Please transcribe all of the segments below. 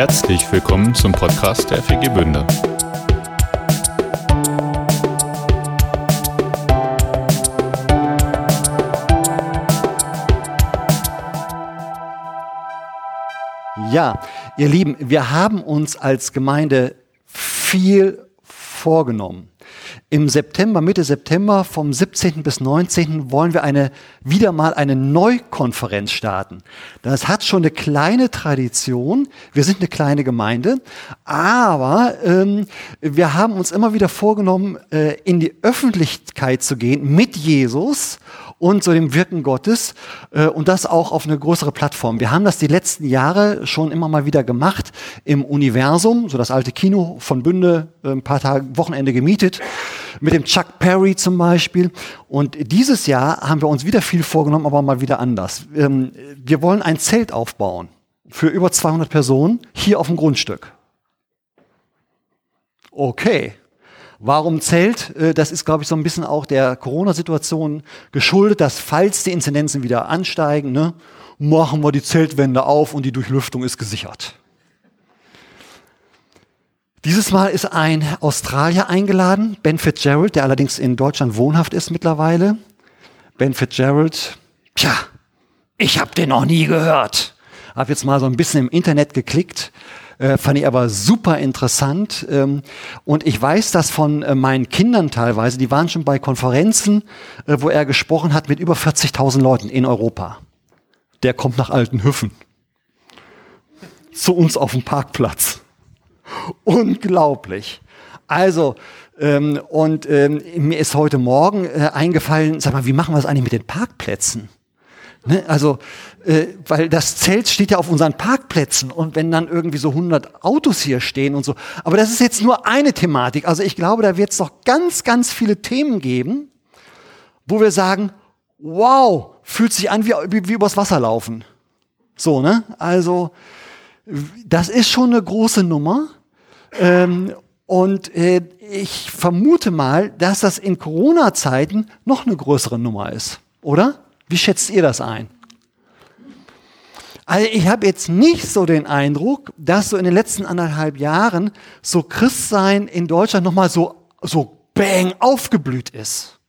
Herzlich willkommen zum Podcast der FG Bünde. Ja, ihr Lieben, wir haben uns als Gemeinde viel vorgenommen. Im September, Mitte September, vom 17. bis 19. wollen wir eine, wieder mal eine Neukonferenz starten. Das hat schon eine kleine Tradition. Wir sind eine kleine Gemeinde, aber ähm, wir haben uns immer wieder vorgenommen, äh, in die Öffentlichkeit zu gehen mit Jesus und so dem Wirken Gottes äh, und das auch auf eine größere Plattform. Wir haben das die letzten Jahre schon immer mal wieder gemacht im Universum, so das alte Kino von Bünde, äh, ein paar Tage, Wochenende gemietet, mit dem Chuck Perry zum Beispiel. Und dieses Jahr haben wir uns wieder viel vorgenommen, aber mal wieder anders. Ähm, wir wollen ein Zelt aufbauen für über 200 Personen hier auf dem Grundstück. Okay, Warum Zelt? Äh, das ist, glaube ich, so ein bisschen auch der Corona-Situation geschuldet, dass falls die Inzidenzen wieder ansteigen, ne, machen wir die Zeltwände auf und die Durchlüftung ist gesichert. Dieses Mal ist ein Australier eingeladen, Ben Fitzgerald, der allerdings in Deutschland wohnhaft ist mittlerweile. Ben Fitzgerald, tja, ich habe den noch nie gehört. Hab jetzt mal so ein bisschen im Internet geklickt äh, fand ich aber super interessant. Ähm, und ich weiß das von äh, meinen Kindern teilweise, die waren schon bei Konferenzen, äh, wo er gesprochen hat mit über 40.000 Leuten in Europa. Der kommt nach Altenhüffen. Zu uns auf dem Parkplatz. Unglaublich. Also, ähm, und ähm, mir ist heute Morgen äh, eingefallen, sag mal, wie machen wir das eigentlich mit den Parkplätzen? Ne? Also, äh, weil das Zelt steht ja auf unseren Parkplätzen und wenn dann irgendwie so 100 Autos hier stehen und so. Aber das ist jetzt nur eine Thematik. Also ich glaube, da wird es noch ganz, ganz viele Themen geben, wo wir sagen, wow, fühlt sich an wie, wie, wie übers Wasser laufen. So, ne? Also, das ist schon eine große Nummer. Ähm, und äh, ich vermute mal, dass das in Corona-Zeiten noch eine größere Nummer ist, oder? Wie schätzt ihr das ein? Also ich habe jetzt nicht so den Eindruck, dass so in den letzten anderthalb Jahren so Christsein in Deutschland nochmal so, so bang aufgeblüht ist.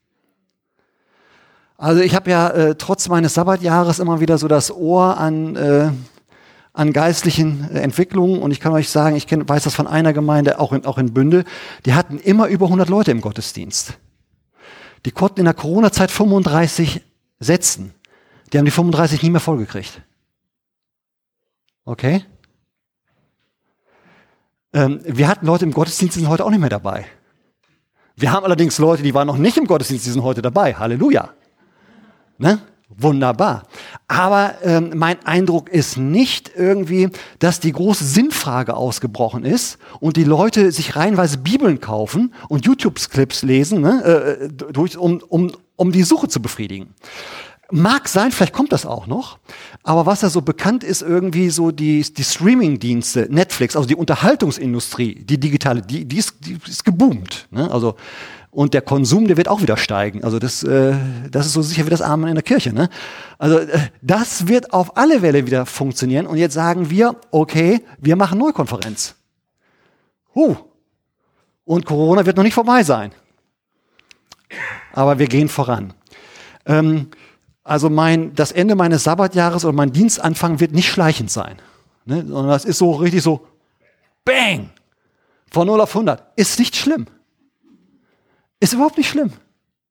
Also ich habe ja äh, trotz meines Sabbatjahres immer wieder so das Ohr an, äh, an geistlichen äh, Entwicklungen und ich kann euch sagen, ich kenn, weiß das von einer Gemeinde, auch in, auch in Bünde, die hatten immer über 100 Leute im Gottesdienst. Die konnten in der Corona-Zeit 35 setzen. Die haben die 35 nie mehr vollgekriegt. Okay? Ähm, wir hatten Leute im Gottesdienst, die sind heute auch nicht mehr dabei. Wir haben allerdings Leute, die waren noch nicht im Gottesdienst, die sind heute dabei. Halleluja. Ne? Wunderbar. Aber ähm, mein Eindruck ist nicht irgendwie, dass die große Sinnfrage ausgebrochen ist und die Leute sich reihenweise Bibeln kaufen und YouTube-Clips lesen, ne, äh, durch, um, um, um die Suche zu befriedigen. Mag sein, vielleicht kommt das auch noch, aber was da so bekannt ist, irgendwie so die, die Streaming-Dienste, Netflix, also die Unterhaltungsindustrie, die digitale, die, die, ist, die ist geboomt. Ne? Also und der Konsum, der wird auch wieder steigen. Also das, äh, das ist so sicher wie das Amen in der Kirche. Ne? Also äh, das wird auf alle Fälle wieder funktionieren. Und jetzt sagen wir, okay, wir machen Neukonferenz. Huh. Und Corona wird noch nicht vorbei sein. Aber wir gehen voran. Ähm, also mein, das Ende meines Sabbatjahres oder mein Dienstanfang wird nicht schleichend sein. Ne? Sondern das ist so richtig so, bang, von 0 auf 100. Ist nicht schlimm. Ist überhaupt nicht schlimm.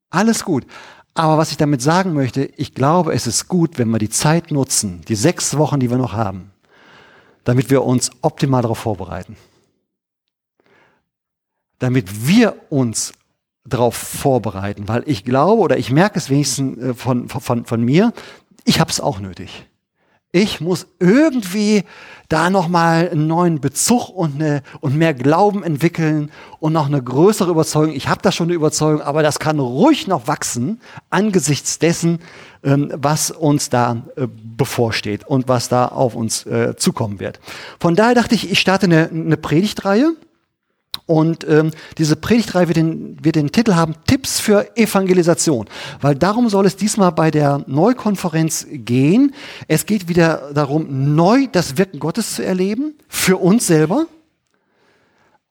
Alles gut. Aber was ich damit sagen möchte, ich glaube, es ist gut, wenn wir die Zeit nutzen, die sechs Wochen, die wir noch haben, damit wir uns optimal darauf vorbereiten. Damit wir uns darauf vorbereiten, weil ich glaube oder ich merke es wenigstens äh, von, von, von mir, ich habe es auch nötig. Ich muss irgendwie da nochmal einen neuen Bezug und, eine, und mehr Glauben entwickeln und noch eine größere Überzeugung. Ich habe da schon eine Überzeugung, aber das kann ruhig noch wachsen angesichts dessen, ähm, was uns da äh, bevorsteht und was da auf uns äh, zukommen wird. Von daher dachte ich, ich starte eine, eine Predigtreihe Und ähm, diese Predigtreihe wird den, wird den Titel haben Tipps für Evangelisation, weil darum soll es diesmal bei der Neukonferenz gehen. Es geht wieder darum, neu das Wirken Gottes zu erleben, für uns selber,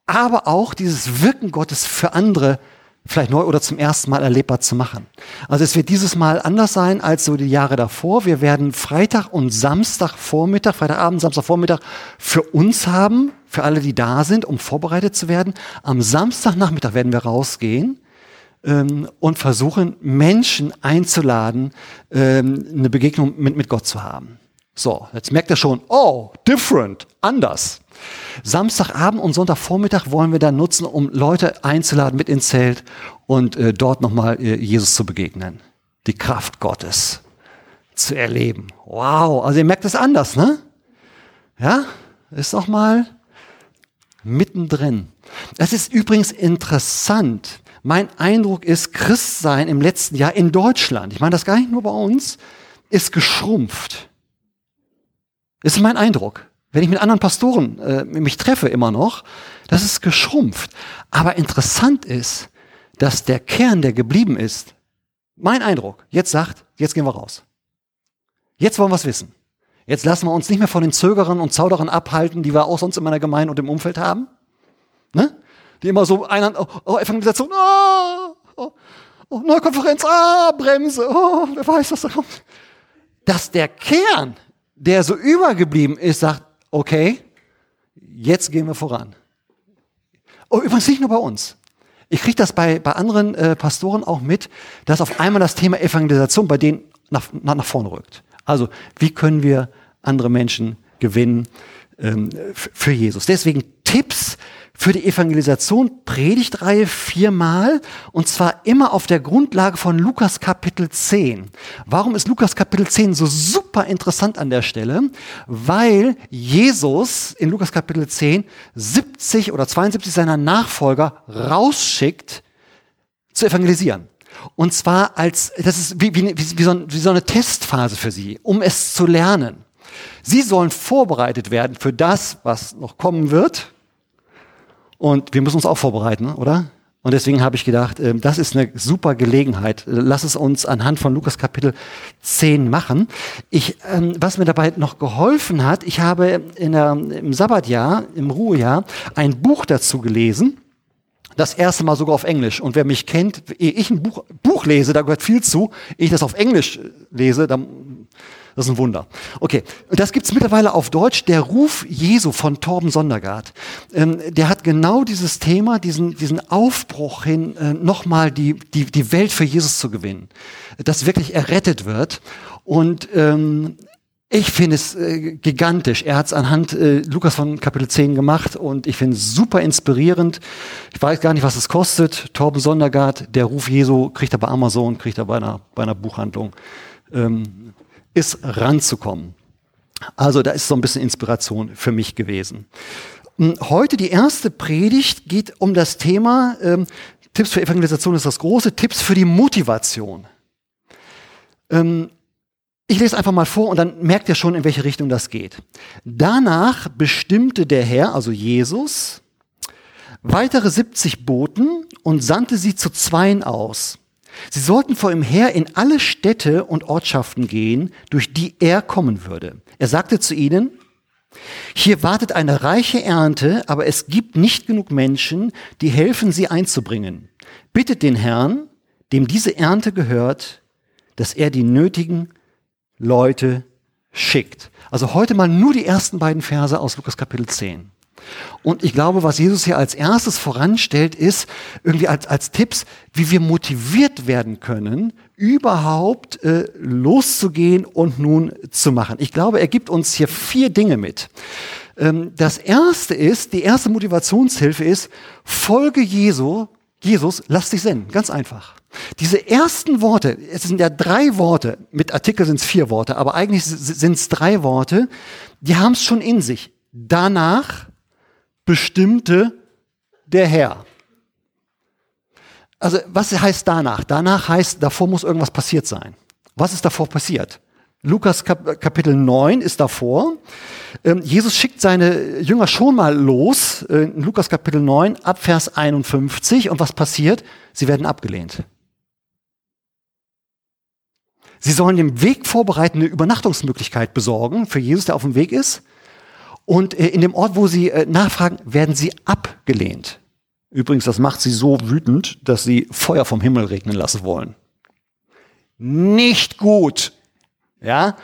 aber auch dieses Wirken Gottes für andere vielleicht neu oder zum ersten Mal erlebbar zu machen. Also es wird dieses Mal anders sein als so die Jahre davor. Wir werden Freitag und Samstagvormittag, Freitagabend, Samstagvormittag für uns haben, für alle, die da sind, um vorbereitet zu werden. Am Samstagnachmittag werden wir rausgehen ähm, und versuchen, Menschen einzuladen, ähm, eine Begegnung mit, mit Gott zu haben. So, jetzt merkt ihr schon, oh, different, anders. Samstagabend und Sonntagvormittag wollen wir dann nutzen, um Leute einzuladen mit ins Zelt und äh, dort nochmal äh, Jesus zu begegnen. Die Kraft Gottes zu erleben. Wow, also ihr merkt es anders, ne? Ja, ist doch mal mittendrin. Das ist übrigens interessant. Mein Eindruck ist, Christsein im letzten Jahr in Deutschland, ich meine das gar nicht nur bei uns, ist geschrumpft. Das ist mein Eindruck. Wenn ich mit anderen Pastoren äh, mich treffe immer noch, das ist geschrumpft. Aber interessant ist, dass der Kern, der geblieben ist, mein Eindruck, jetzt sagt, jetzt gehen wir raus. Jetzt wollen wir es wissen. Jetzt lassen wir uns nicht mehr von den Zögerern und Zauderern abhalten, die wir auch sonst in meiner Gemeinde und im Umfeld haben. Ne? Die immer so einer, oh, oh Evangelisation, oh, oh, oh, Neukonferenz, ah, Bremse, oh, wer weiß, was da kommt. Dass der Kern, der so übergeblieben ist, sagt, okay, jetzt gehen wir voran. Oh, übrigens nicht nur bei uns. Ich kriege das bei, bei anderen äh, Pastoren auch mit, dass auf einmal das Thema Evangelisation bei denen nach, nach, nach vorne rückt. Also, wie können wir andere Menschen gewinnen ähm, für Jesus? Deswegen Tipps für die Evangelisation Predigtreihe viermal und zwar immer auf der Grundlage von Lukas Kapitel 10. Warum ist Lukas Kapitel 10 so super interessant an der Stelle? Weil Jesus in Lukas Kapitel 10 70 oder 72 seiner Nachfolger rausschickt zu evangelisieren. Und zwar als, das ist wie, wie, wie, so, wie so eine Testphase für sie, um es zu lernen. Sie sollen vorbereitet werden für das, was noch kommen wird. Und wir müssen uns auch vorbereiten, oder? Und deswegen habe ich gedacht, ähm, das ist eine super Gelegenheit. Lass es uns anhand von Lukas Kapitel 10 machen. Ich, ähm, was mir dabei noch geholfen hat, ich habe in der, im Sabbatjahr, im Ruhejahr, ein Buch dazu gelesen das erste Mal sogar auf Englisch. Und wer mich kennt, ehe ich ein Buch, Buch lese, da gehört viel zu, ehe ich das auf Englisch lese, dann, das ist ein Wunder. Okay, und das gibt's mittlerweile auf Deutsch, der Ruf Jesu von Torben Sondergaard. Ähm, der hat genau dieses Thema, diesen, diesen Aufbruch hin, äh, nochmal die, die, die Welt für Jesus zu gewinnen. Dass wirklich errettet wird. Und ähm, ich finde es äh, gigantisch. Er hat es anhand äh, Lukas von Kapitel 10 gemacht und ich finde es super inspirierend. Ich weiß gar nicht, was es kostet. Torben Sondergaard, der Ruf Jesu, kriegt er bei Amazon, kriegt er bei einer, bei einer Buchhandlung. Ähm, ist ranzukommen. Also da ist so ein bisschen Inspiration für mich gewesen. Hm, heute die erste Predigt geht um das Thema, ähm, Tipps für Evangelisation ist das große, Tipps für die Motivation. Ähm, ich lese einfach mal vor und dann merkt ihr schon, in welche Richtung das geht. Danach bestimmte der Herr, also Jesus, weitere 70 Boten und sandte sie zu Zweien aus. Sie sollten vor ihm her in alle Städte und Ortschaften gehen, durch die er kommen würde. Er sagte zu ihnen, hier wartet eine reiche Ernte, aber es gibt nicht genug Menschen, die helfen, sie einzubringen. Bittet den Herrn, dem diese Ernte gehört, dass er die nötigen Leute schickt. Also heute mal nur die ersten beiden Verse aus Lukas Kapitel 10. Und ich glaube, was Jesus hier als erstes voranstellt, ist irgendwie als, als Tipps, wie wir motiviert werden können, überhaupt äh, loszugehen und nun zu machen. Ich glaube, er gibt uns hier vier Dinge mit. Ähm, das erste ist, die erste Motivationshilfe ist, folge Jesu, Jesus, lass dich senden. Ganz einfach. Diese ersten Worte, es sind ja drei Worte, mit Artikel sind es vier Worte, aber eigentlich sind es drei Worte, die haben es schon in sich. Danach bestimmte der Herr. Also was heißt danach? Danach heißt, davor muss irgendwas passiert sein. Was ist davor passiert? Lukas Kapitel 9 ist davor. Ähm, Jesus schickt seine Jünger schon mal los, äh, in Lukas Kapitel 9, ab Vers 51. Und was passiert? Sie werden abgelehnt. Sie sollen den Weg vorbereiten, eine Übernachtungsmöglichkeit besorgen für Jesus, der auf dem Weg ist. Und äh, in dem Ort, wo sie äh, nachfragen, werden sie abgelehnt. Übrigens, das macht sie so wütend, dass sie Feuer vom Himmel regnen lassen wollen. Nicht gut. Ja?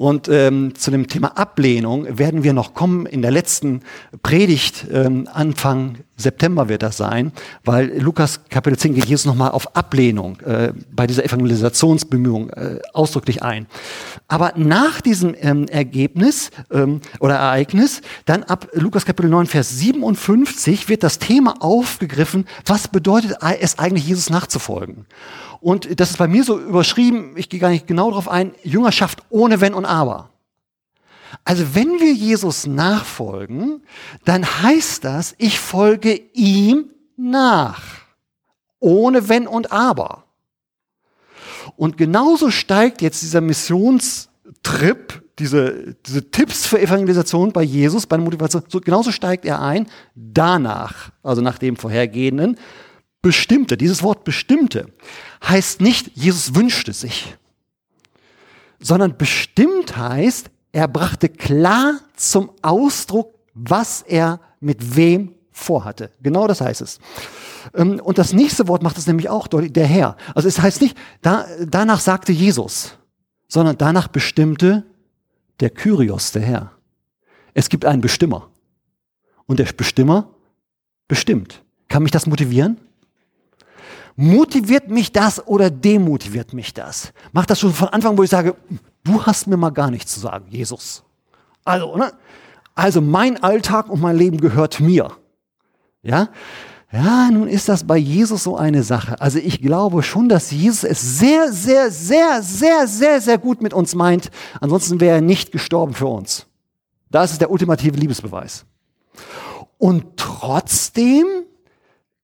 Und ähm, zu dem Thema Ablehnung werden wir noch kommen in der letzten Predigt, ähm, Anfang September wird das sein, weil Lukas Kapitel 10 geht Jesus nochmal auf Ablehnung äh, bei dieser Evangelisationsbemühung äh, ausdrücklich ein. Aber nach diesem ähm, Ergebnis ähm, oder Ereignis, dann ab Lukas Kapitel 9, Vers 57 wird das Thema aufgegriffen, was bedeutet es eigentlich, Jesus nachzufolgen. Und das ist bei mir so überschrieben, ich gehe gar nicht genau darauf ein, Jüngerschaft ohne Wenn und Aber. Also wenn wir Jesus nachfolgen, dann heißt das, ich folge ihm nach. Ohne Wenn und Aber. Und genauso steigt jetzt dieser Missionstrip, diese, diese Tipps für Evangelisation bei Jesus, bei der Motivation, so, genauso steigt er ein, danach, also nach dem vorhergehenden, bestimmte, dieses Wort bestimmte, heißt nicht, Jesus wünschte sich, sondern bestimmt heißt, er brachte klar zum Ausdruck, was er mit wem vorhatte. Genau das heißt es. Ähm, und das nächste Wort macht es nämlich auch deutlich, der Herr. Also es heißt nicht, da, danach sagte Jesus, sondern danach bestimmte der Kyrios, der Herr. Es gibt einen Bestimmer. Und der Bestimmer bestimmt. Kann mich das motivieren? Motiviert mich das oder demotiviert mich das? Macht das schon von Anfang, wo ich sage, du hast mir mal gar nichts zu sagen, Jesus. Also, ne? Also mein Alltag und mein Leben gehört mir. Ja? Ja, nun ist das bei Jesus so eine Sache. Also ich glaube schon, dass Jesus es sehr, sehr, sehr, sehr, sehr, sehr gut mit uns meint. Ansonsten wäre er nicht gestorben für uns. Das ist der ultimative Liebesbeweis. Und trotzdem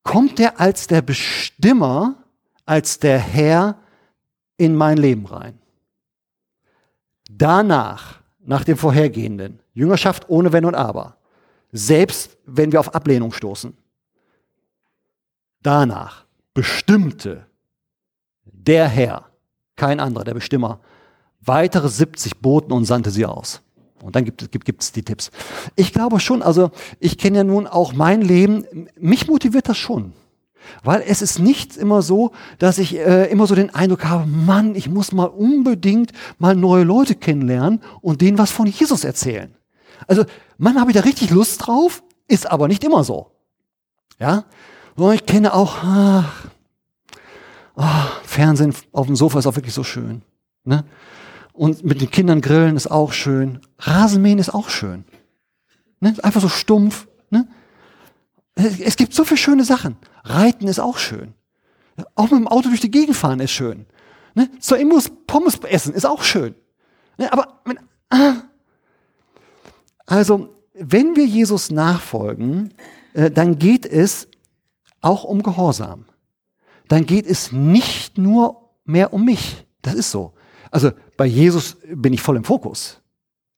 kommt er als der Bestimmer, als der Herr in mein Leben rein. Danach, nach dem vorhergehenden, Jüngerschaft ohne Wenn und Aber, selbst wenn wir auf Ablehnung stoßen. Danach bestimmte der Herr, kein anderer, der Bestimmer, weitere 70 Boten und sandte sie aus. Und dann gibt es gibt, die Tipps. Ich glaube schon, also ich kenne ja nun auch mein Leben, mich motiviert das schon. Weil es ist nicht immer so, dass ich äh, immer so den Eindruck habe, Mann, ich muss mal unbedingt mal neue Leute kennenlernen und denen was von Jesus erzählen. Also manchmal habe ich da richtig Lust drauf, ist aber nicht immer so. Ja, und ich kenne auch, ach, ach, Fernsehen auf dem Sofa ist auch wirklich so schön. Ne? Und mit den Kindern grillen ist auch schön. Rasenmähen ist auch schön. Ne? Einfach so stumpf. Ne? Es gibt so viele schöne Sachen. Reiten ist auch schön. Auch mit dem Auto durch die Gegend fahren ist schön. Ne? Zur Imbus Pommes essen ist auch schön. Ne? Aber mit, ah. also, wenn wir Jesus nachfolgen, äh, dann geht es auch um Gehorsam. Dann geht es nicht nur mehr um mich. Das ist so. Also bei Jesus bin ich voll im Fokus.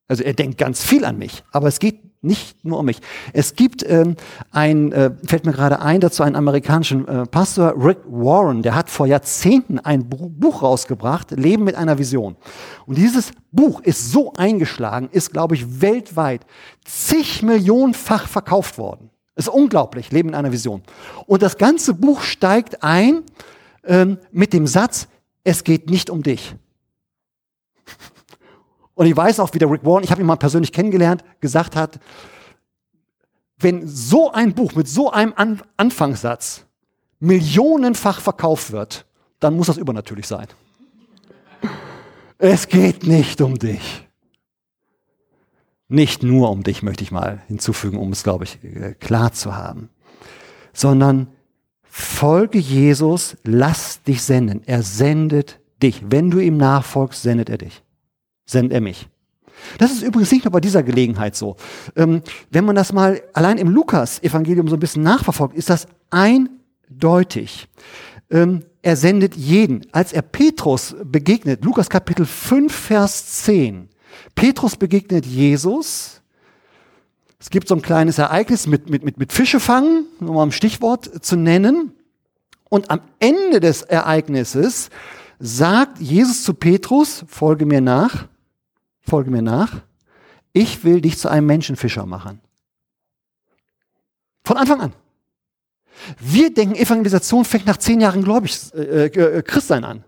Also er denkt ganz viel an mich, aber es geht nicht nur um mich. Es gibt ähm, ein, äh, fällt mir gerade ein, dazu einen amerikanischen äh, Pastor, Rick Warren, der hat vor Jahrzehnten ein Buch rausgebracht, Leben mit einer Vision. Und dieses Buch ist so eingeschlagen, ist, glaube ich, weltweit zig Millionenfach verkauft worden. Ist unglaublich, Leben in einer Vision. Und das ganze Buch steigt ein ähm, mit dem Satz, es geht nicht um dich. Und ich weiß auch, wie der Rick Warren, ich habe ihn mal persönlich kennengelernt, gesagt hat, wenn so ein Buch mit so einem An Anfangssatz millionenfach verkauft wird, dann muss das übernatürlich sein. Es geht nicht um dich. Nicht nur um dich, möchte ich mal hinzufügen, um es, glaube ich, äh, klar zu haben. Sondern folge Jesus, lass dich senden. Er sendet dich. Wenn du ihm nachfolgst, sendet er dich. Sendet er mich. Das ist übrigens nicht nur bei dieser Gelegenheit so. Ähm, wenn man das mal allein im Lukas-Evangelium so ein bisschen nachverfolgt, ist das eindeutig. Ähm, er sendet jeden. Als er Petrus begegnet, Lukas Kapitel 5, Vers 10, Petrus begegnet Jesus. Es gibt so ein kleines Ereignis mit, mit, mit, mit Fische fangen, um mal ein Stichwort zu nennen. Und am Ende des Ereignisses sagt Jesus zu Petrus, folge mir nach, folge mir nach, ich will dich zu einem Menschenfischer machen. Von Anfang an. Wir denken, Evangelisation fängt nach zehn Jahren gläubig äh, äh, Christsein an.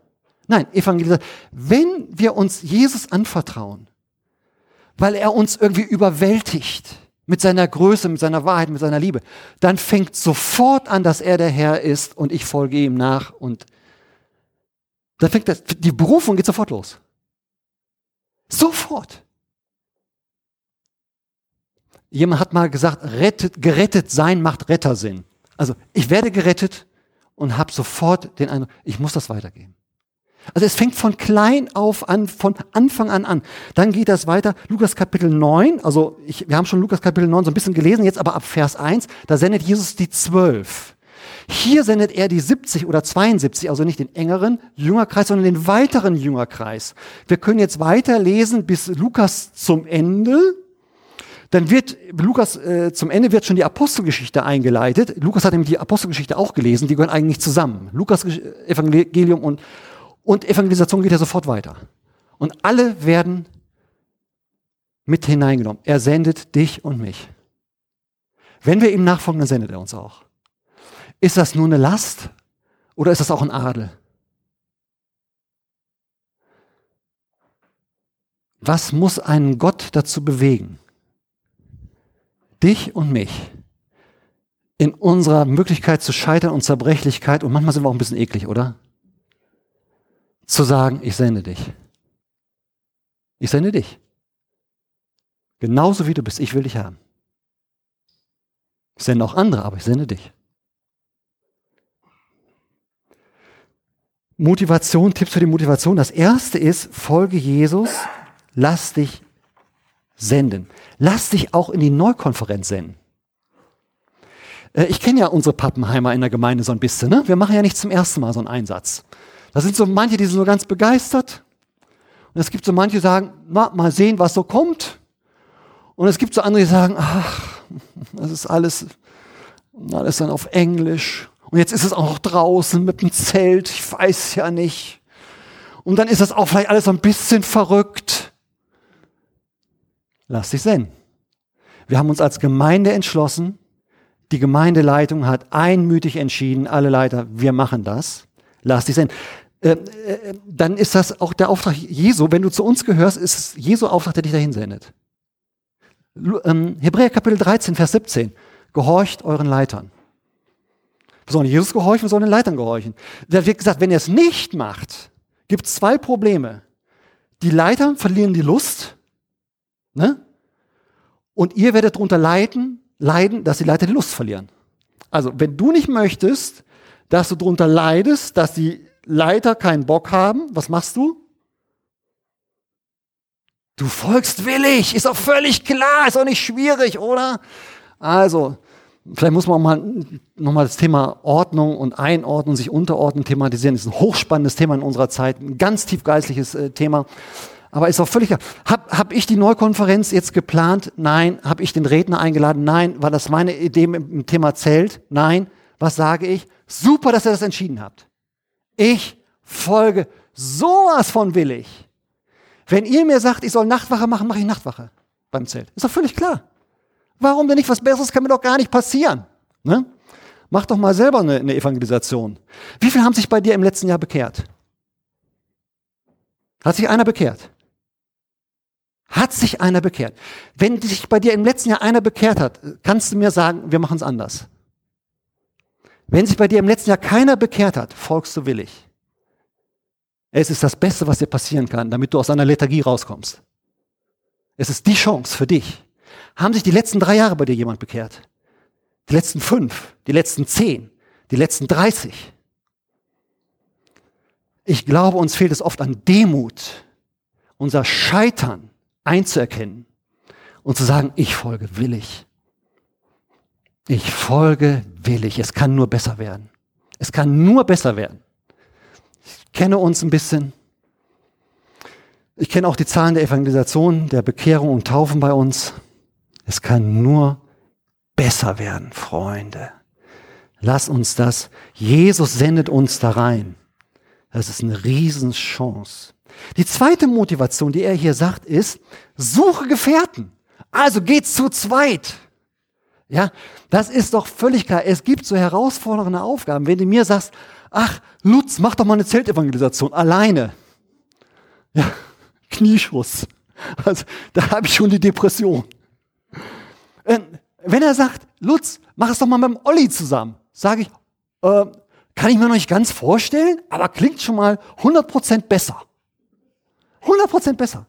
Nein, Evangelisation. Wenn wir uns Jesus anvertrauen, weil er uns irgendwie überwältigt mit seiner Größe, mit seiner Wahrheit, mit seiner Liebe, dann fängt sofort an, dass er der Herr ist und ich folge ihm nach und dann fängt das, die Berufung geht sofort los. Sofort. Jemand hat mal gesagt, rettet, gerettet sein macht Rettersinn. Also ich werde gerettet und habe sofort den Eindruck, ich muss das weitergeben. Also es fängt von klein auf an, von Anfang an an. Dann geht das weiter, Lukas Kapitel 9, also ich, wir haben schon Lukas Kapitel 9 so ein bisschen gelesen, jetzt aber ab Vers 1, da sendet Jesus die zwölf. Hier sendet er die 70 oder 72, also nicht den engeren Jüngerkreis, sondern den weiteren Jüngerkreis. Wir können jetzt weiterlesen bis Lukas zum Ende, dann wird Lukas äh, zum Ende wird schon die Apostelgeschichte eingeleitet. Lukas hat nämlich die Apostelgeschichte auch gelesen, die gehören eigentlich zusammen. Lukas Evangelium und, und Evangelisation geht ja sofort weiter. Und alle werden mit hineingenommen. Er sendet dich und mich. Wenn wir ihm nachfolgen, dann sendet er uns auch. Ist das nur eine Last oder ist das auch ein Adel? Was muss einen Gott dazu bewegen, dich und mich in unserer Möglichkeit zu scheitern und Zerbrechlichkeit, und manchmal sind wir auch ein bisschen eklig, oder? Zu sagen, ich sende dich. Ich sende dich. Genauso wie du bist, ich will dich haben. Ich sende auch andere, aber ich sende dich. Motivation, Tipps für die Motivation. Das erste ist, folge Jesus, lass dich senden. Lass dich auch in die Neukonferenz senden. Äh, ich kenne ja unsere Pappenheimer in der Gemeinde so ein bisschen. Ne? Wir machen ja nicht zum ersten Mal so einen Einsatz. Da sind so manche, die sind so ganz begeistert. Und es gibt so manche, die sagen, na, mal sehen, was so kommt. Und es gibt so andere, die sagen, ach, das ist alles, alles dann auf Englisch. Und jetzt ist es auch noch draußen mit dem Zelt. Ich weiß ja nicht. Und dann ist das auch vielleicht alles so ein bisschen verrückt lass dich senden. Wir haben uns als Gemeinde entschlossen, die Gemeindeleitung hat einmütig entschieden, alle Leiter, wir machen das, lass dich senden. Äh, äh, dann ist das auch der Auftrag Jesu. Wenn du zu uns gehörst, ist es Jesu Auftrag, der dich dahin sendet. Ähm, Hebräer Kapitel 13, Vers 17. Gehorcht euren Leitern. Wir sollen Jesus gehorchen, sollen den Leitern gehorchen. Da wird gesagt, wenn er es nicht macht, gibt es zwei Probleme. Die Leiter verlieren die Lust Ne? Und ihr werdet darunter leiden, leiden, dass die Leiter die Lust verlieren. Also, wenn du nicht möchtest, dass du darunter leidest, dass die Leiter keinen Bock haben, was machst du? Du folgst willig, ist auch völlig klar, ist auch nicht schwierig, oder? Also, vielleicht muss man mal nochmal das Thema Ordnung und Einordnung, sich unterordnen thematisieren. Das ist ein hochspannendes Thema in unserer Zeit, ein ganz tief geistliches äh, Thema. Aber ist auch völlig klar. Hab, hab ich die Neukonferenz jetzt geplant? Nein. Hab ich den Redner eingeladen? Nein. War das meine Idee im Thema Zelt? Nein. Was sage ich? Super, dass ihr das entschieden habt. Ich folge sowas von willig. Wenn ihr mir sagt, ich soll Nachtwache machen, mache ich Nachtwache beim Zelt. Ist doch völlig klar. Warum denn nicht? Was Besseres kann mir doch gar nicht passieren. Ne? Mach doch mal selber eine, eine Evangelisation. Wie viele haben sich bei dir im letzten Jahr bekehrt? Hat sich einer bekehrt? Hat sich einer bekehrt? Wenn sich bei dir im letzten Jahr einer bekehrt hat, kannst du mir sagen, wir machen es anders. Wenn sich bei dir im letzten Jahr keiner bekehrt hat, folgst du willig. Es ist das Beste, was dir passieren kann, damit du aus einer Lethargie rauskommst. Es ist die Chance für dich. Haben sich die letzten drei Jahre bei dir jemand bekehrt? Die letzten fünf, die letzten zehn, die letzten dreißig? Ich glaube, uns fehlt es oft an Demut, unser Scheitern einzuerkennen und zu sagen, ich folge willig. Ich folge willig. Es kann nur besser werden. Es kann nur besser werden. Ich kenne uns ein bisschen. Ich kenne auch die Zahlen der Evangelisation, der Bekehrung und Taufen bei uns. Es kann nur besser werden, Freunde. Lass uns das. Jesus sendet uns da rein. Das ist eine Riesenchance. Die zweite Motivation, die er hier sagt, ist, suche Gefährten. Also geht zu zweit. Ja, das ist doch völlig klar. Es gibt so herausfordernde Aufgaben. Wenn du mir sagst, ach, Lutz, mach doch mal eine Zeltevangelisation alleine. Ja, Knieschuss. Also, da habe ich schon die Depression. Ähm, wenn er sagt, Lutz, mach es doch mal mit dem Olli zusammen, sage ich, äh, kann ich mir noch nicht ganz vorstellen, aber klingt schon mal 100% besser. 100% besser.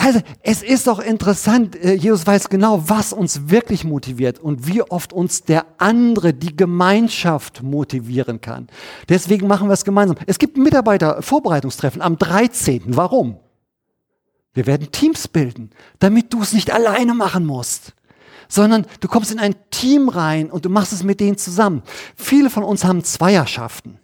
Also, es ist doch interessant, äh, Jesus weiß genau, was uns wirklich motiviert und wie oft uns der andere, die Gemeinschaft motivieren kann. Deswegen machen wir es gemeinsam. Es gibt Mitarbeiter-Vorbereitungstreffen am 13. Warum? Wir werden Teams bilden, damit du es nicht alleine machen musst sondern du kommst in ein Team rein und du machst es mit denen zusammen. Viele von uns haben Zweierschaften.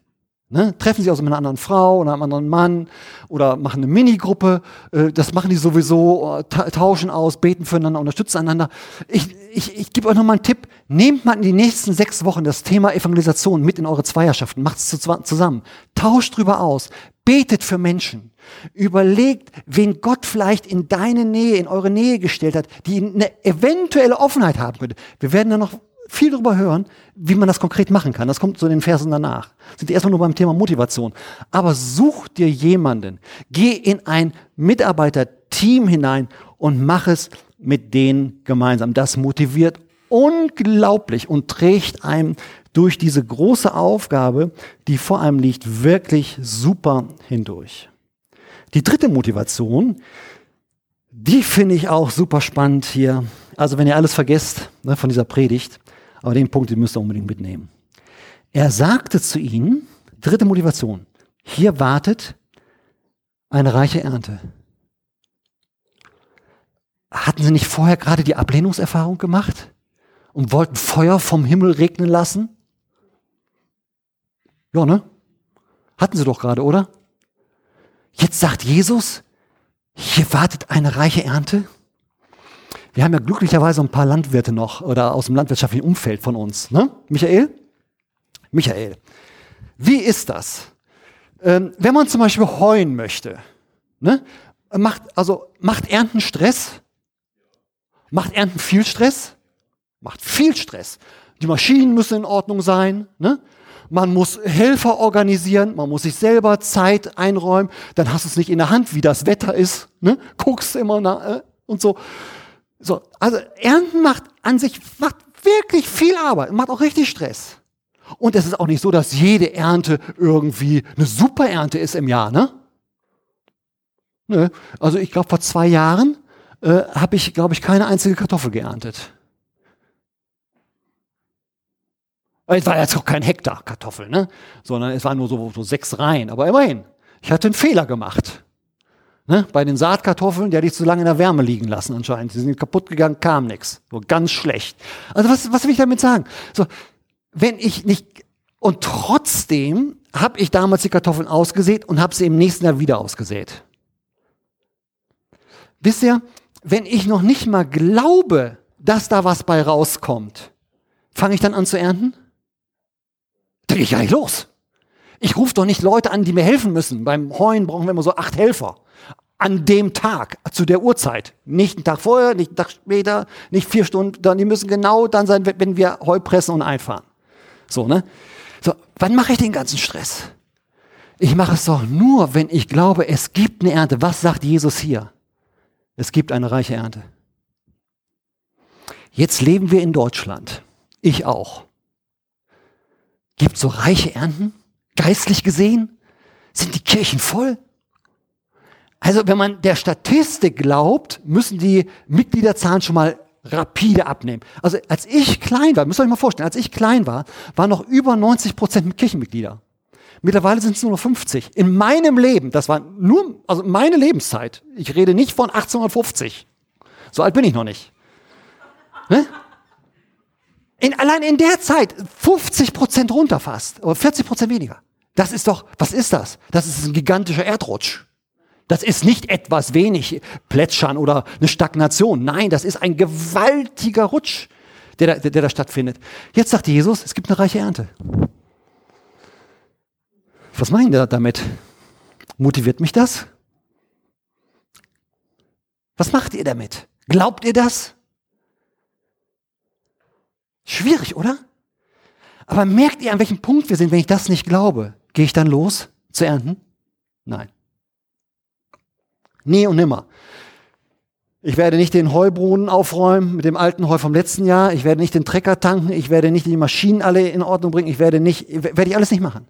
Ne? Treffen sich also mit einer anderen Frau oder einem anderen Mann oder machen eine Minigruppe. Äh, das machen die sowieso, äh, tauschen aus, beten füreinander, unterstützen einander. Ich, ich, ich gebe euch nochmal einen Tipp. Nehmt mal in die nächsten sechs Wochen das Thema Evangelisation mit in eure Zweierschaften. Macht es zusammen. Tauscht drüber aus. Betet für Menschen. Überlegt, wen Gott vielleicht in deine Nähe, in eure Nähe gestellt hat, die eine eventuelle Offenheit haben könnte. Wir werden da noch viel darüber hören, wie man das konkret machen kann. Das kommt in den Versen danach. Sind erstmal nur beim Thema Motivation. Aber such dir jemanden. Geh in ein Mitarbeiterteam hinein und mach es mit denen gemeinsam. Das motiviert unglaublich und trägt einem durch diese große Aufgabe, die vor einem liegt, wirklich super hindurch. Die dritte Motivation, die finde ich auch super spannend hier. Also wenn ihr alles vergesst ne, von dieser Predigt, aber den Punkt, den müsst ihr unbedingt mitnehmen. Er sagte zu ihnen, dritte Motivation, hier wartet eine reiche Ernte. Hatten sie nicht vorher gerade die Ablehnungserfahrung gemacht und wollten Feuer vom Himmel regnen lassen? Ja, ne? Hatten sie doch gerade, oder? Jetzt sagt Jesus, hier wartet eine reiche Ernte. Wir haben ja glücklicherweise ein paar Landwirte noch oder aus dem landwirtschaftlichen Umfeld von uns. Ne? Michael? Michael, wie ist das? Ähm, wenn man zum Beispiel heuen möchte, ne? macht, also, macht Ernten Stress? Macht Ernten viel Stress? Macht viel Stress. Die Maschinen müssen in Ordnung sein. Ne? Man muss Helfer organisieren, man muss sich selber Zeit einräumen. Dann hast du es nicht in der Hand, wie das Wetter ist. Ne? Guckst immer nach äh, und so. So, also Ernten macht an sich macht wirklich viel Arbeit, macht auch richtig Stress. Und es ist auch nicht so, dass jede Ernte irgendwie eine super Ernte ist im Jahr, ne? ne? Also ich glaube, vor zwei Jahren äh, habe ich, glaube ich, keine einzige Kartoffel geerntet. Es war jetzt auch kein Hektar Kartoffel, ne? sondern es waren nur so, so sechs Reihen. Aber immerhin, ich hatte einen Fehler gemacht. Ne? Bei den Saatkartoffeln, die hatte ich zu lange in der Wärme liegen lassen anscheinend. Die sind kaputt gegangen, kam nichts. So ganz schlecht. Also was, was will ich damit sagen? So, wenn ich nicht und trotzdem habe ich damals die Kartoffeln ausgesät und habe sie im nächsten Jahr wieder ausgesät. Wisst ihr, wenn ich noch nicht mal glaube, dass da was bei rauskommt, fange ich dann an zu ernten? Gehe ich gar los. Ich rufe doch nicht Leute an, die mir helfen müssen. Beim Heuen brauchen wir immer so acht Helfer an dem Tag, zu der Uhrzeit. Nicht einen Tag vorher, nicht einen Tag später, nicht vier Stunden, die müssen genau dann sein, wenn wir Heu pressen und einfahren. So, ne? So, wann mache ich den ganzen Stress? Ich mache es doch nur, wenn ich glaube, es gibt eine Ernte. Was sagt Jesus hier? Es gibt eine reiche Ernte. Jetzt leben wir in Deutschland. Ich auch. Gibt so reiche Ernten? Geistlich gesehen? Sind die Kirchen voll? Also wenn man der Statistik glaubt, müssen die Mitgliederzahlen schon mal rapide abnehmen. Also als ich klein war, müsst ihr euch mal vorstellen, als ich klein war, waren noch über 90 Prozent mit Kirchenmitglieder. Mittlerweile sind es nur noch 50. In meinem Leben, das war nur, also meine Lebenszeit. Ich rede nicht von 1850. So alt bin ich noch nicht. Ne? In, allein in der Zeit 50 Prozent runter fast, oder 40 Prozent weniger. Das ist doch, was ist das? Das ist ein gigantischer Erdrutsch. Das ist nicht etwas wenig Plätschern oder eine Stagnation. Nein, das ist ein gewaltiger Rutsch, der da, der, der da stattfindet. Jetzt sagt Jesus, es gibt eine reiche Ernte. Was meint er damit? Motiviert mich das? Was macht ihr damit? Glaubt ihr das? Schwierig, oder? Aber merkt ihr, an welchem Punkt wir sind, wenn ich das nicht glaube? Gehe ich dann los zu ernten? Nein. Nie und nimmer. Ich werde nicht den Heubrunnen aufräumen mit dem alten Heu vom letzten Jahr. Ich werde nicht den Trecker tanken. Ich werde nicht die Maschinen alle in Ordnung bringen. Ich werde nicht, werde ich alles nicht machen.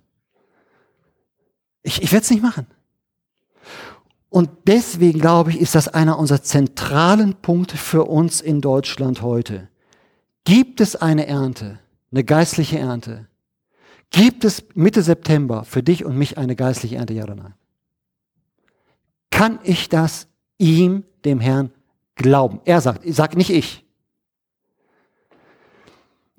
Ich, ich werde es nicht machen. Und deswegen glaube ich, ist das einer unserer zentralen Punkte für uns in Deutschland heute. Gibt es eine Ernte, eine geistliche Ernte? Gibt es Mitte September für dich und mich eine geistliche Ernte, ja oder nein? Kann ich das ihm, dem Herrn, glauben? Er sagt, sagt nicht ich.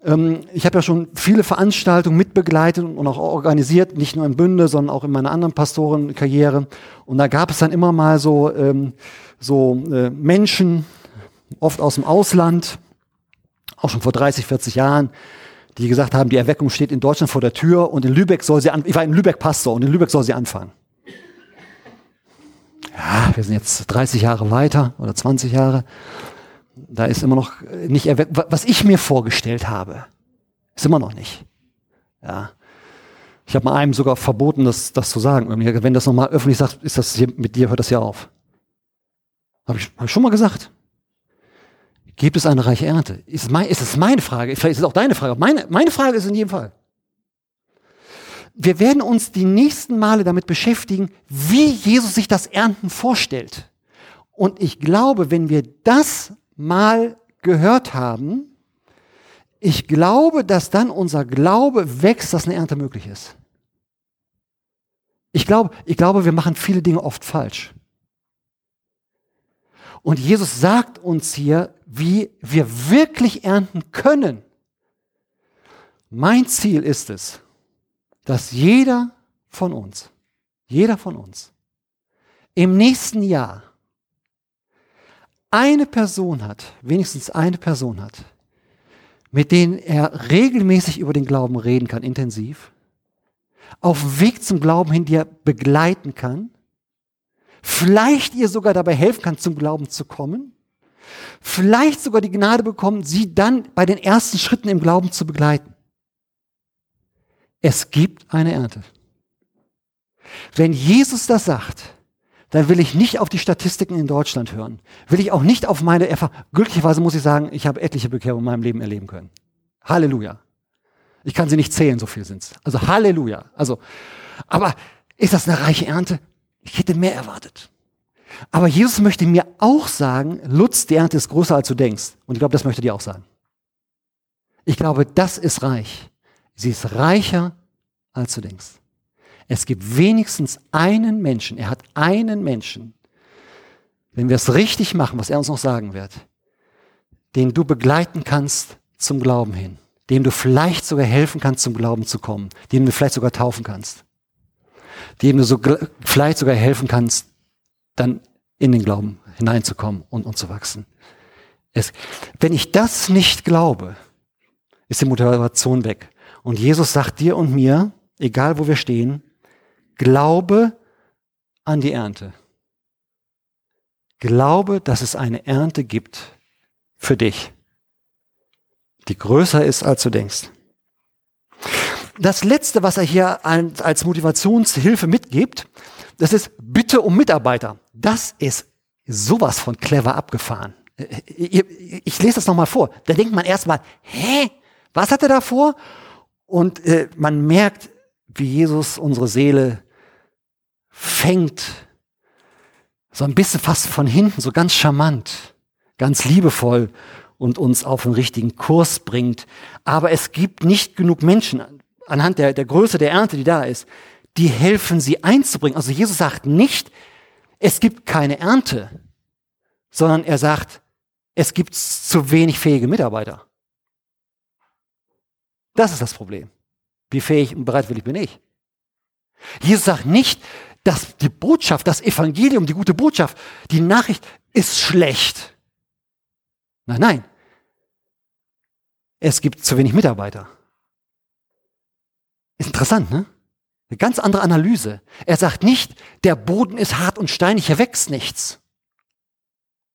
Ähm, ich habe ja schon viele Veranstaltungen mitbegleitet und auch organisiert, nicht nur im Bünde, sondern auch in meiner anderen Pastorenkarriere. Und da gab es dann immer mal so, ähm, so äh, Menschen, oft aus dem Ausland, auch schon vor 30, 40 Jahren, die gesagt haben, die Erweckung steht in Deutschland vor der Tür und in Lübeck soll sie an, ich war in Lübeck Pastor und in Lübeck soll sie anfangen. Ja, wir sind jetzt 30 Jahre weiter oder 20 Jahre da ist immer noch nicht erweckt, was ich mir vorgestellt habe, ist immer noch nicht. Ja. Ich habe mal einem sogar verboten, das, das zu sagen. Wenn das nochmal öffentlich sagt, ist das hier, mit dir hört das ja auf. Habe ich, hab ich schon mal gesagt. Gibt es eine reiche Ernte? Ist, mein, ist es meine Frage? Vielleicht ist es auch deine Frage. Meine, meine Frage ist in jedem Fall. Wir werden uns die nächsten Male damit beschäftigen, wie Jesus sich das Ernten vorstellt. Und ich glaube, wenn wir das mal gehört haben, ich glaube, dass dann unser Glaube wächst, dass eine Ernte möglich ist. Ich glaube, ich glaube, wir machen viele Dinge oft falsch. Und Jesus sagt uns hier, wie wir wirklich ernten können. Mein Ziel ist es, dass jeder von uns, jeder von uns im nächsten Jahr eine Person hat, wenigstens eine Person hat, mit denen er regelmäßig über den Glauben reden kann, intensiv, auf dem Weg zum Glauben hin, die er begleiten kann, vielleicht ihr sogar dabei helfen kann, zum Glauben zu kommen, vielleicht sogar die Gnade bekommen, sie dann bei den ersten Schritten im Glauben zu begleiten. Es gibt eine Ernte. Wenn Jesus das sagt, dann will ich nicht auf die Statistiken in Deutschland hören. Will ich auch nicht auf meine Erfahrung. Glücklicherweise muss ich sagen, ich habe etliche Bekehrungen in meinem Leben erleben können. Halleluja. Ich kann sie nicht zählen, so viel sind's. Also Halleluja. Also, aber ist das eine reiche Ernte? Ich hätte mehr erwartet. Aber Jesus möchte mir auch sagen, Lutz, die Ernte ist größer, als du denkst. Und ich glaube, das möchte dir auch sagen. Ich glaube, das ist reich. Sie ist reicher, als du denkst. Es gibt wenigstens einen Menschen, er hat einen Menschen, wenn wir es richtig machen, was er uns noch sagen wird, den du begleiten kannst zum Glauben hin, dem du vielleicht sogar helfen kannst, zum Glauben zu kommen, dem du vielleicht sogar taufen kannst, dem du so, vielleicht sogar helfen kannst, dann in den Glauben hineinzukommen und, und zu wachsen. Es, wenn ich das nicht glaube, ist die Motivation weg. Und Jesus sagt dir und mir, egal wo wir stehen, Glaube an die Ernte. Glaube, dass es eine Ernte gibt für dich, die größer ist, als du denkst. Das Letzte, was er hier als Motivationshilfe mitgibt, das ist Bitte um Mitarbeiter. Das ist sowas von clever abgefahren. Ich lese das nochmal vor. Da denkt man erstmal, hä, was hat er da vor? Und äh, man merkt, wie Jesus unsere Seele fängt, so ein bisschen fast von hinten, so ganz charmant, ganz liebevoll und uns auf den richtigen Kurs bringt. Aber es gibt nicht genug Menschen anhand der, der Größe der Ernte, die da ist, die helfen, sie einzubringen. Also Jesus sagt nicht, es gibt keine Ernte, sondern er sagt, es gibt zu wenig fähige Mitarbeiter. Das ist das Problem. Wie fähig und bereitwillig bin ich? Jesus sagt nicht, dass die Botschaft, das Evangelium, die gute Botschaft, die Nachricht ist schlecht. Nein, nein. Es gibt zu wenig Mitarbeiter. Ist interessant, ne? Eine ganz andere Analyse. Er sagt nicht, der Boden ist hart und steinig, hier wächst nichts.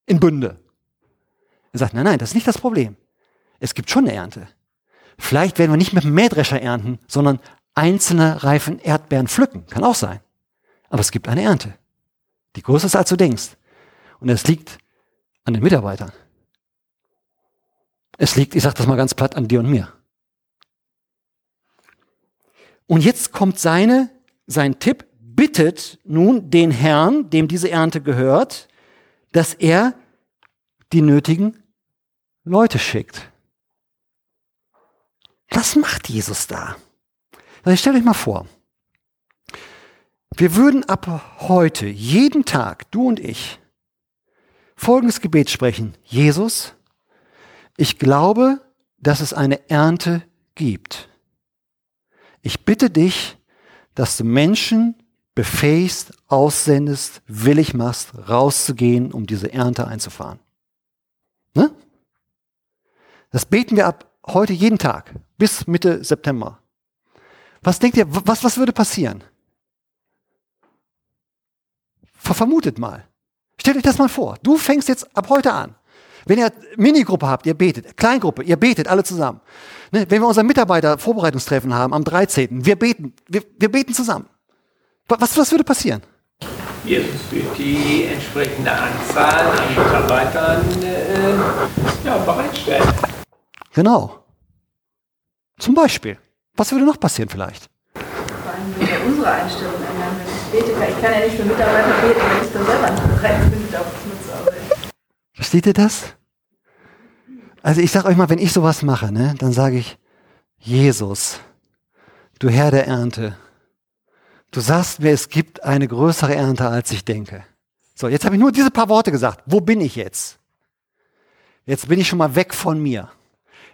In Bünde. Er sagt, nein, nein, das ist nicht das Problem. Es gibt schon eine Ernte. Vielleicht werden wir nicht mit dem Mähdrescher ernten, sondern einzelne Reifen Erdbeeren pflücken. Kann auch sein. Aber es gibt eine Ernte, die größer ist, als du denkst. Und es liegt an den Mitarbeitern. Es liegt, ich sage das mal ganz platt, an dir und mir. Und jetzt kommt seine, sein Tipp, bittet nun den Herrn, dem diese Ernte gehört, dass er die nötigen Leute schickt. Was macht Jesus da? Also stellt euch mal vor, wir würden ab heute, jeden Tag, du und ich, folgendes Gebet sprechen. Jesus, ich glaube, dass es eine Ernte gibt. Ich bitte dich, dass du Menschen befähigst, aussendest, willig machst, rauszugehen, um diese Ernte einzufahren. Ne? Das beten wir ab heute jeden Tag bis Mitte September. Was denkt ihr, was, was würde passieren? Vermutet mal. Stellt euch das mal vor. Du fängst jetzt ab heute an. Wenn ihr Minigruppe habt, ihr betet. Kleingruppe, ihr betet alle zusammen. Ne? Wenn wir unser Mitarbeiter-Vorbereitungstreffen haben am 13., wir beten, wir, wir beten zusammen. Was, was würde passieren? Jesus wird die entsprechende Anzahl an Mitarbeitern äh, ja, bereitstellen. Genau. Zum Beispiel. Was würde noch passieren vielleicht? Vor allem würde unsere Einstellung ändern. Wenn ich bete, ich kann ja nicht für Mitarbeiter beten, wenn ich dann selber nicht bereit bin, darauf mitzuarbeiten. Versteht ihr das? Also ich sage euch mal, wenn ich sowas mache, ne, dann sage ich, Jesus, du Herr der Ernte, du sagst mir, es gibt eine größere Ernte, als ich denke. So, jetzt habe ich nur diese paar Worte gesagt. Wo bin ich jetzt? Jetzt bin ich schon mal weg von mir.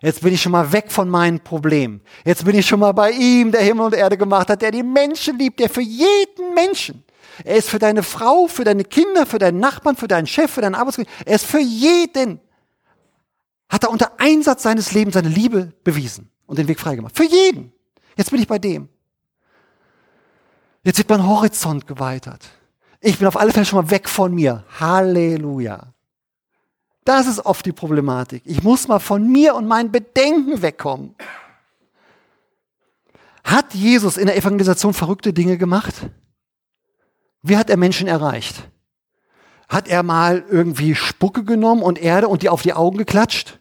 Jetzt bin ich schon mal weg von meinen Problemen. Jetzt bin ich schon mal bei ihm, der Himmel und Erde gemacht hat, der die Menschen liebt, der für jeden Menschen. Er ist für deine Frau, für deine Kinder, für deinen Nachbarn, für deinen Chef, für deinen Arbeitskollegen. Er ist für jeden hat er unter Einsatz seines Lebens seine Liebe bewiesen und den Weg freigemacht. Für jeden. Jetzt bin ich bei dem. Jetzt wird mein Horizont geweitert. Ich bin auf alle Fälle schon mal weg von mir. Halleluja. Das ist oft die Problematik. Ich muss mal von mir und meinen Bedenken wegkommen. Hat Jesus in der Evangelisation verrückte Dinge gemacht? Wie hat er Menschen erreicht? Hat er mal irgendwie Spucke genommen und Erde und die auf die Augen geklatscht?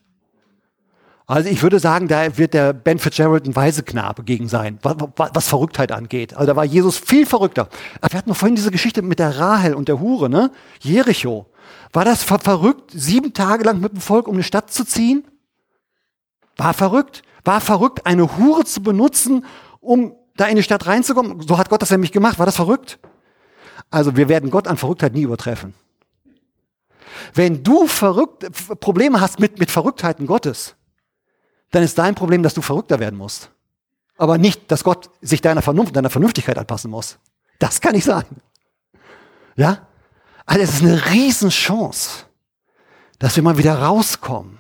Also ich würde sagen, da wird der Ben Fitzgerald ein Weiseknabe gegen sein, was, was, Verrücktheit angeht. Also da war Jesus viel verrückter. Wir hatten noch vorhin diese Geschichte mit der Rahel und der Hure, ne? Jericho. War das ver verrückt, sieben Tage lang mit dem Volk um eine Stadt zu ziehen? War verrückt. War verrückt, eine Hure zu benutzen, um da in die Stadt reinzukommen. So hat Gott das nämlich gemacht. War das verrückt? Also wir werden Gott an Verrücktheit nie übertreffen. Wenn du verrückt, Probleme hast mit, mit Verrücktheiten Gottes, dann ist dein Problem, dass du verrückter werden musst. Aber nicht, dass Gott sich deiner Vernunft, deiner Vernünftigkeit anpassen muss. Das kann nicht sein. Ja? Also es ist eine Riesenchance, dass wir mal wieder rauskommen,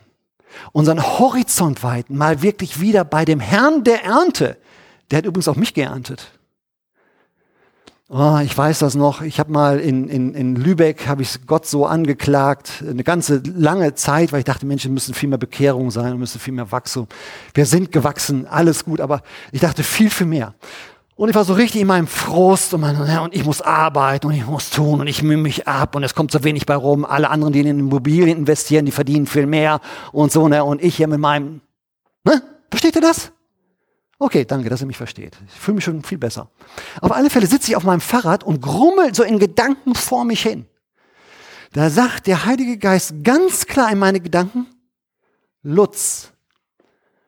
unseren Horizont weiten, mal wirklich wieder bei dem Herrn der Ernte. Der hat übrigens auch mich geerntet. Oh, ich weiß das noch. Ich habe mal in, in, in Lübeck, habe ich Gott so angeklagt, eine ganze lange Zeit, weil ich dachte, Menschen müssen viel mehr Bekehrung sein, müssen viel mehr wachsen. Wir sind gewachsen, alles gut, aber ich dachte viel, viel mehr. Und ich war so richtig in meinem Frust und, mein, und ich muss arbeiten und ich muss tun und ich mühe mich ab und es kommt so wenig bei rum. Alle anderen, die in Immobilien investieren, die verdienen viel mehr und so, ne? Und ich hier mit meinem, ne? Versteht ihr das? Okay, danke, dass ihr mich versteht. Ich fühle mich schon viel besser. Auf alle Fälle sitze ich auf meinem Fahrrad und grummel so in Gedanken vor mich hin. Da sagt der Heilige Geist ganz klar in meine Gedanken, Lutz,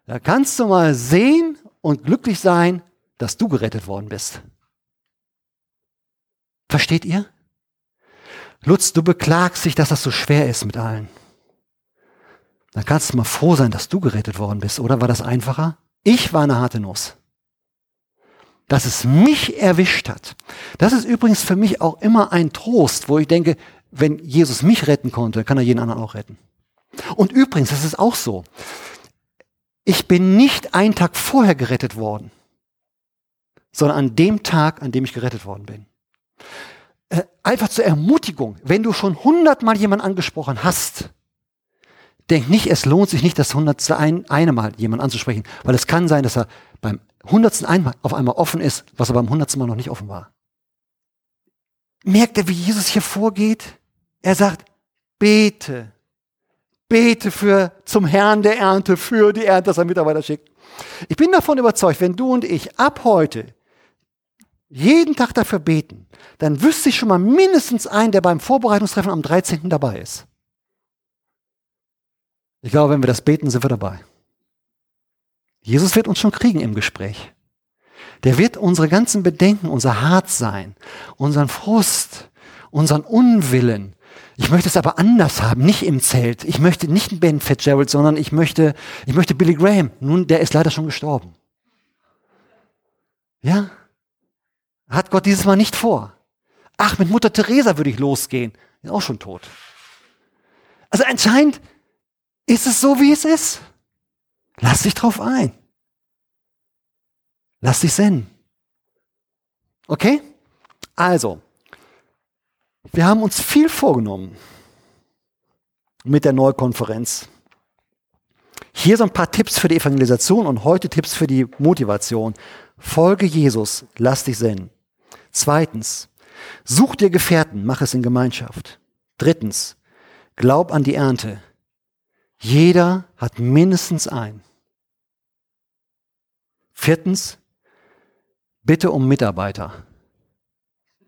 da kannst du mal sehen und glücklich sein, dass du gerettet worden bist. Versteht ihr? Lutz, du beklagst dich, dass das so schwer ist mit allen. Da kannst du mal froh sein, dass du gerettet worden bist, oder? War das einfacher? Ich war eine harte Nuss. dass es mich erwischt hat. Das ist übrigens für mich auch immer ein Trost, wo ich denke, wenn Jesus mich retten konnte, kann er jeden anderen auch retten. Und übrigens, das ist auch so. Ich bin nicht einen Tag vorher gerettet worden, sondern an dem Tag, an dem ich gerettet worden bin. Äh, einfach zur Ermutigung, wenn du schon hundertmal jemanden angesprochen hast, denk nicht, es lohnt sich nicht, das hundertste ein, eine Mal jemanden anzusprechen, weil es kann sein, dass er beim hundertsten einmal auf einmal offen ist, was er beim hundertsten Mal noch nicht offen war. Merkt er, wie Jesus hier vorgeht? Er sagt, bete, bete für, zum Herrn der Ernte, für die Ernte, dass er Mitarbeiter schickt. Ich bin davon überzeugt, wenn du und ich ab heute jeden Tag dafür beten, dann wüsste ich schon mal mindestens einen, der beim Vorbereitungstreffen am 13. dabei ist. Ich glaube, wenn wir das beten, sind wir dabei. Jesus wird uns schon kriegen im Gespräch. Der wird unsere ganzen Bedenken, unser Hart sein, unseren Frust, unseren Unwillen. Ich möchte es aber anders haben, nicht im Zelt. Ich möchte nicht Ben Fitzgerald, sondern ich möchte, ich möchte Billy Graham. Nun, der ist leider schon gestorben. Ja? Hat Gott dieses Mal nicht vor. Ach, mit Mutter Teresa würde ich losgehen. Ist auch schon tot. Also anscheinend ist es so, wie es ist. Lass dich drauf ein. Lass dich senden. Okay? Also, wir haben uns viel vorgenommen mit der Neukonferenz. Hier so ein paar Tipps für die Evangelisation und heute Tipps für die Motivation. Folge Jesus, lass dich senden. Zweitens, such dir Gefährten, mach es in Gemeinschaft. Drittens, glaub an die Ernte. Jeder hat mindestens einen. Viertens, bitte um Mitarbeiter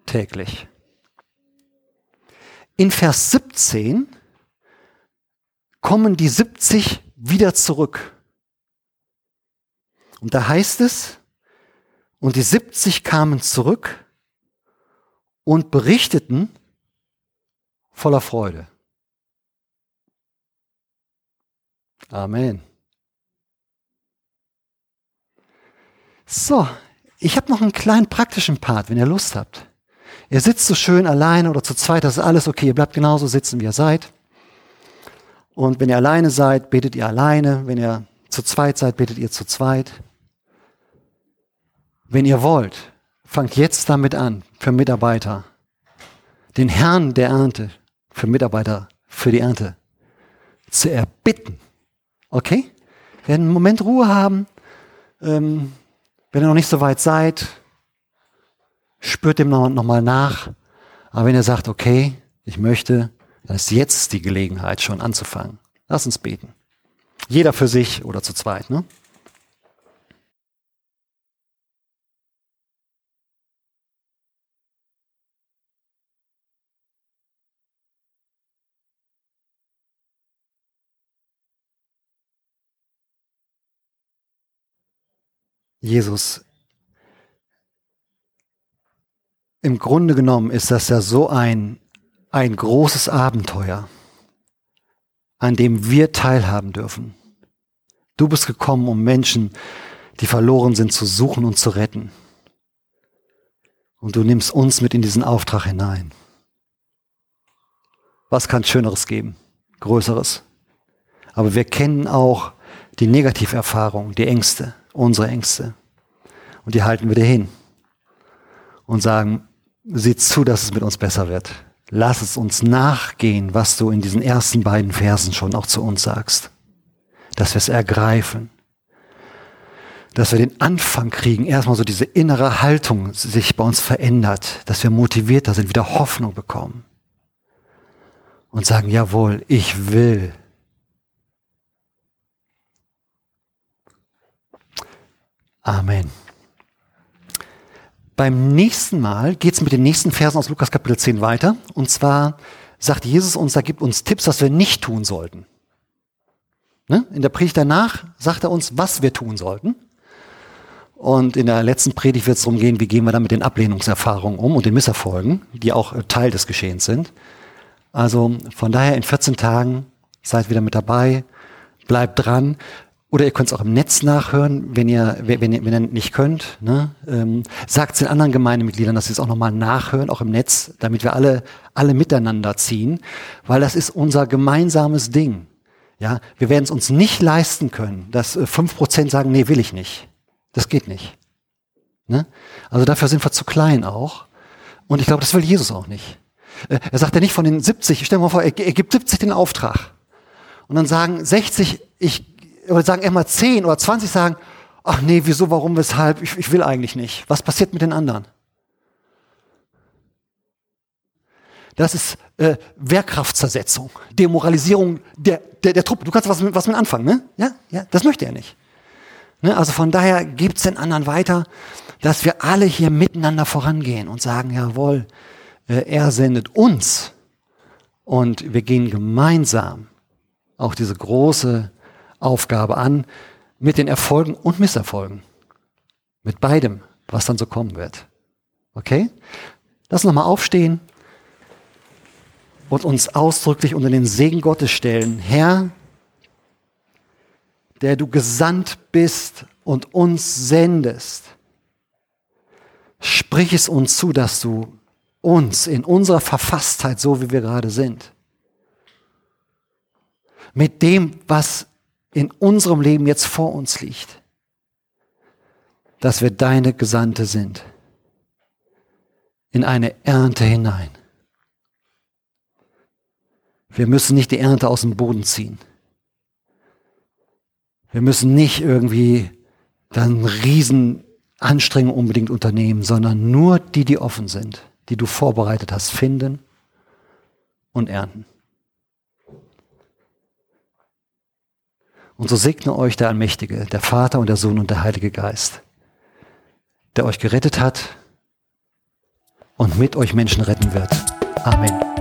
täglich. In Vers 17 kommen die 70 wieder zurück. Und da heißt es, und die 70 kamen zurück und berichteten voller Freude. Amen. So, ich habe noch einen kleinen praktischen Part, wenn ihr Lust habt. Ihr sitzt so schön alleine oder zu zweit, das ist alles okay, ihr bleibt genauso sitzen, wie ihr seid. Und wenn ihr alleine seid, betet ihr alleine. Wenn ihr zu zweit seid, betet ihr zu zweit. Wenn ihr wollt, fangt jetzt damit an, für Mitarbeiter, den Herrn der Ernte, für Mitarbeiter, für die Ernte, zu erbitten. Okay? Wir werden einen Moment Ruhe haben. Ähm, wenn ihr noch nicht so weit seid, spürt dem nochmal nach. Aber wenn ihr sagt, okay, ich möchte, dann ist jetzt die Gelegenheit schon anzufangen. Lass uns beten. Jeder für sich oder zu zweit. Ne? Jesus, im Grunde genommen ist das ja so ein, ein großes Abenteuer, an dem wir teilhaben dürfen. Du bist gekommen, um Menschen, die verloren sind, zu suchen und zu retten. Und du nimmst uns mit in diesen Auftrag hinein. Was kann Schöneres geben? Größeres. Aber wir kennen auch die Negativerfahrung, die Ängste unsere Ängste. Und die halten wir dir hin und sagen, sieh zu, dass es mit uns besser wird. Lass es uns nachgehen, was du in diesen ersten beiden Versen schon auch zu uns sagst. Dass wir es ergreifen. Dass wir den Anfang kriegen, erstmal so diese innere Haltung sich bei uns verändert, dass wir motivierter sind, wieder Hoffnung bekommen. Und sagen, jawohl, ich will Amen. Beim nächsten Mal geht es mit den nächsten Versen aus Lukas Kapitel 10 weiter. Und zwar sagt Jesus uns, er gibt uns Tipps, was wir nicht tun sollten. Ne? In der Predigt danach sagt er uns, was wir tun sollten. Und in der letzten Predigt wird es darum gehen, wie gehen wir dann mit den Ablehnungserfahrungen um und den Misserfolgen, die auch Teil des Geschehens sind. Also von daher in 14 Tagen seid wieder mit dabei, bleibt dran. Oder ihr könnt es auch im Netz nachhören, wenn ihr, wenn ihr, wenn ihr nicht könnt. Ne? Ähm, Sagt es den anderen Gemeindemitgliedern, dass sie es auch nochmal nachhören, auch im Netz, damit wir alle, alle miteinander ziehen, weil das ist unser gemeinsames Ding. Ja, wir werden es uns nicht leisten können, dass äh, fünf Prozent sagen, nee, will ich nicht. Das geht nicht. Ne? Also dafür sind wir zu klein auch. Und ich glaube, das will Jesus auch nicht. Äh, er sagt ja nicht von den 70, stell dir mal vor, er, er gibt 70 den Auftrag. Und dann sagen 60, ich oder sagen immer 10 oder 20 sagen, ach nee, wieso, warum, weshalb, ich, ich will eigentlich nicht. Was passiert mit den anderen? Das ist äh, Wehrkraftzersetzung, Demoralisierung der, der, der Truppe. Du kannst was mit, was mit anfangen, ne? Ja, ja, das möchte er nicht. Ne? Also von daher gibt's den anderen weiter, dass wir alle hier miteinander vorangehen und sagen, jawohl, äh, er sendet uns und wir gehen gemeinsam auch diese große Aufgabe an, mit den Erfolgen und Misserfolgen. Mit beidem, was dann so kommen wird. Okay? Lass uns nochmal aufstehen und uns ausdrücklich unter den Segen Gottes stellen. Herr, der du gesandt bist und uns sendest, sprich es uns zu, dass du uns in unserer Verfasstheit, so wie wir gerade sind, mit dem, was in unserem Leben jetzt vor uns liegt, dass wir deine Gesandte sind, in eine Ernte hinein. Wir müssen nicht die Ernte aus dem Boden ziehen. Wir müssen nicht irgendwie dann riesen Anstrengungen unbedingt unternehmen, sondern nur die, die offen sind, die du vorbereitet hast, finden und ernten. Und so segne euch der Allmächtige, der Vater und der Sohn und der Heilige Geist, der euch gerettet hat und mit euch Menschen retten wird. Amen.